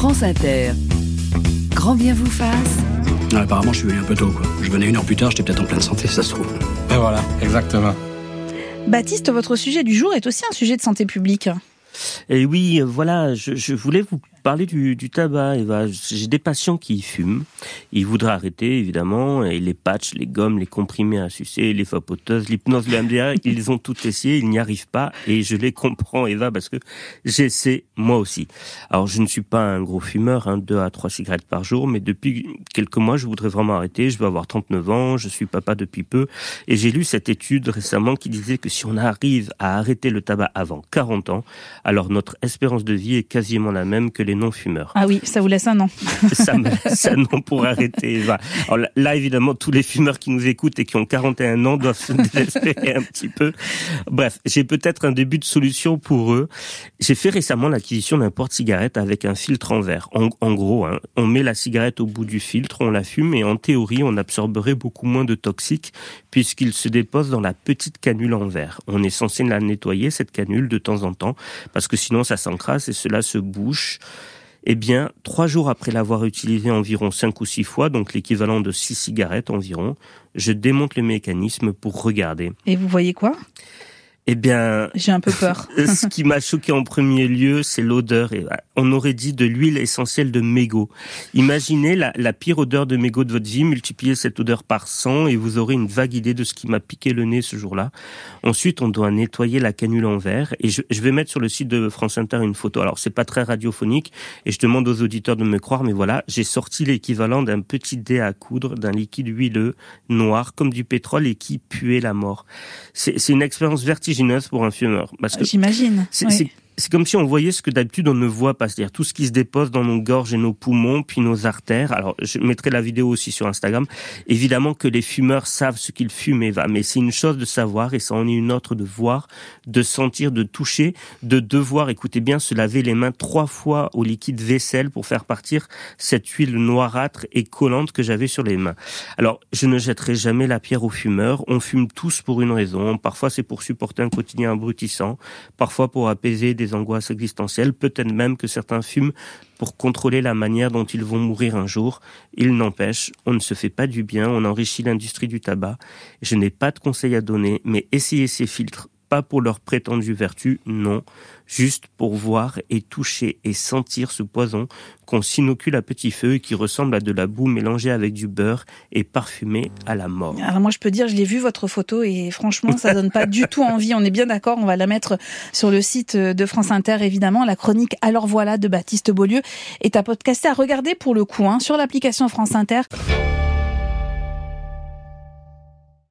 France Inter. Grand bien vous fasse. Ah, apparemment, je suis venu un peu tôt. Quoi. Je venais une heure plus tard, j'étais peut-être en pleine santé, ça se trouve. Et voilà, exactement. Baptiste, votre sujet du jour est aussi un sujet de santé publique. Et oui, voilà, je, je voulais vous parler du, du tabac, Eva. J'ai des patients qui fument. Ils voudraient arrêter, évidemment. Et les patchs, les gommes, les comprimés à sucer, les vapoteuses, l'hypnose, le MDR, ils ont tout essayé. Ils n'y arrivent pas. Et je les comprends, Eva, parce que j'essaie moi aussi. Alors, je ne suis pas un gros fumeur, hein, deux à trois cigarettes par jour. Mais depuis quelques mois, je voudrais vraiment arrêter. Je vais avoir 39 ans. Je suis papa depuis peu. Et j'ai lu cette étude récemment qui disait que si on arrive à arrêter le tabac avant 40 ans, alors notre espérance de vie est quasiment la même que les non-fumeurs. Ah oui, ça vous laisse un an. ça me laisse un an pour arrêter. Eva. Alors là, là, évidemment, tous les fumeurs qui nous écoutent et qui ont 41 ans doivent se désespérer un petit peu. Bref, j'ai peut-être un début de solution pour eux. J'ai fait récemment l'acquisition d'un porte-cigarette avec un filtre en verre. En, en gros, hein, on met la cigarette au bout du filtre, on la fume et en théorie, on absorberait beaucoup moins de toxiques puisqu'il se dépose dans la petite canule en verre. On est censé la nettoyer, cette canule, de temps en temps, parce que sinon ça s'encrasse et cela se bouche. Eh bien, trois jours après l'avoir utilisé environ cinq ou six fois, donc l'équivalent de six cigarettes environ, je démonte le mécanisme pour regarder. Et vous voyez quoi? Eh bien, J'ai un peu peur. ce qui m'a choqué en premier lieu, c'est l'odeur. Et On aurait dit de l'huile essentielle de mégot. Imaginez la, la pire odeur de mégot de votre vie, multipliez cette odeur par 100 et vous aurez une vague idée de ce qui m'a piqué le nez ce jour-là. Ensuite, on doit nettoyer la canule en verre et je, je vais mettre sur le site de France Inter une photo. Alors, c'est pas très radiophonique et je demande aux auditeurs de me croire, mais voilà, j'ai sorti l'équivalent d'un petit dé à coudre d'un liquide huileux, noir, comme du pétrole et qui puait la mort. C'est c'est une expérience vertigineuse pour un fumeur. Parce que J'imagine. c'est oui. C'est- comme si on voyait ce que d'habitude on ne voit pas, c'est-à-dire tout ce qui se dépose dans nos gorges et nos poumons, puis nos artères. Alors, je mettrai la vidéo aussi sur Instagram. Évidemment que les fumeurs savent ce qu'ils fument, Eva, mais c'est une chose de savoir et ça en est une autre de voir, de sentir, de toucher, de devoir, écoutez bien, se laver les mains trois fois au liquide vaisselle pour faire partir cette huile noirâtre et collante que j'avais sur les mains. Alors, je ne jetterai jamais la pierre aux fumeurs. On fume tous pour une raison. Parfois, c'est pour supporter un quotidien abrutissant. Parfois, pour apaiser angoisses existentielles. Peut-être même que certains fument pour contrôler la manière dont ils vont mourir un jour. Il n'empêche, on ne se fait pas du bien. On enrichit l'industrie du tabac. Je n'ai pas de conseils à donner, mais essayez ces filtres. Pas pour leur prétendue vertu, non. Juste pour voir et toucher et sentir ce poison qu'on s'inocule à petit feu et qui ressemble à de la boue mélangée avec du beurre et parfumée à la mort. Alors moi je peux dire, je l'ai vu votre photo et franchement ça donne pas du tout envie. On est bien d'accord, on va la mettre sur le site de France Inter évidemment. La chronique Alors voilà de Baptiste Beaulieu est à podcaster à regarder pour le coup hein, sur l'application France Inter.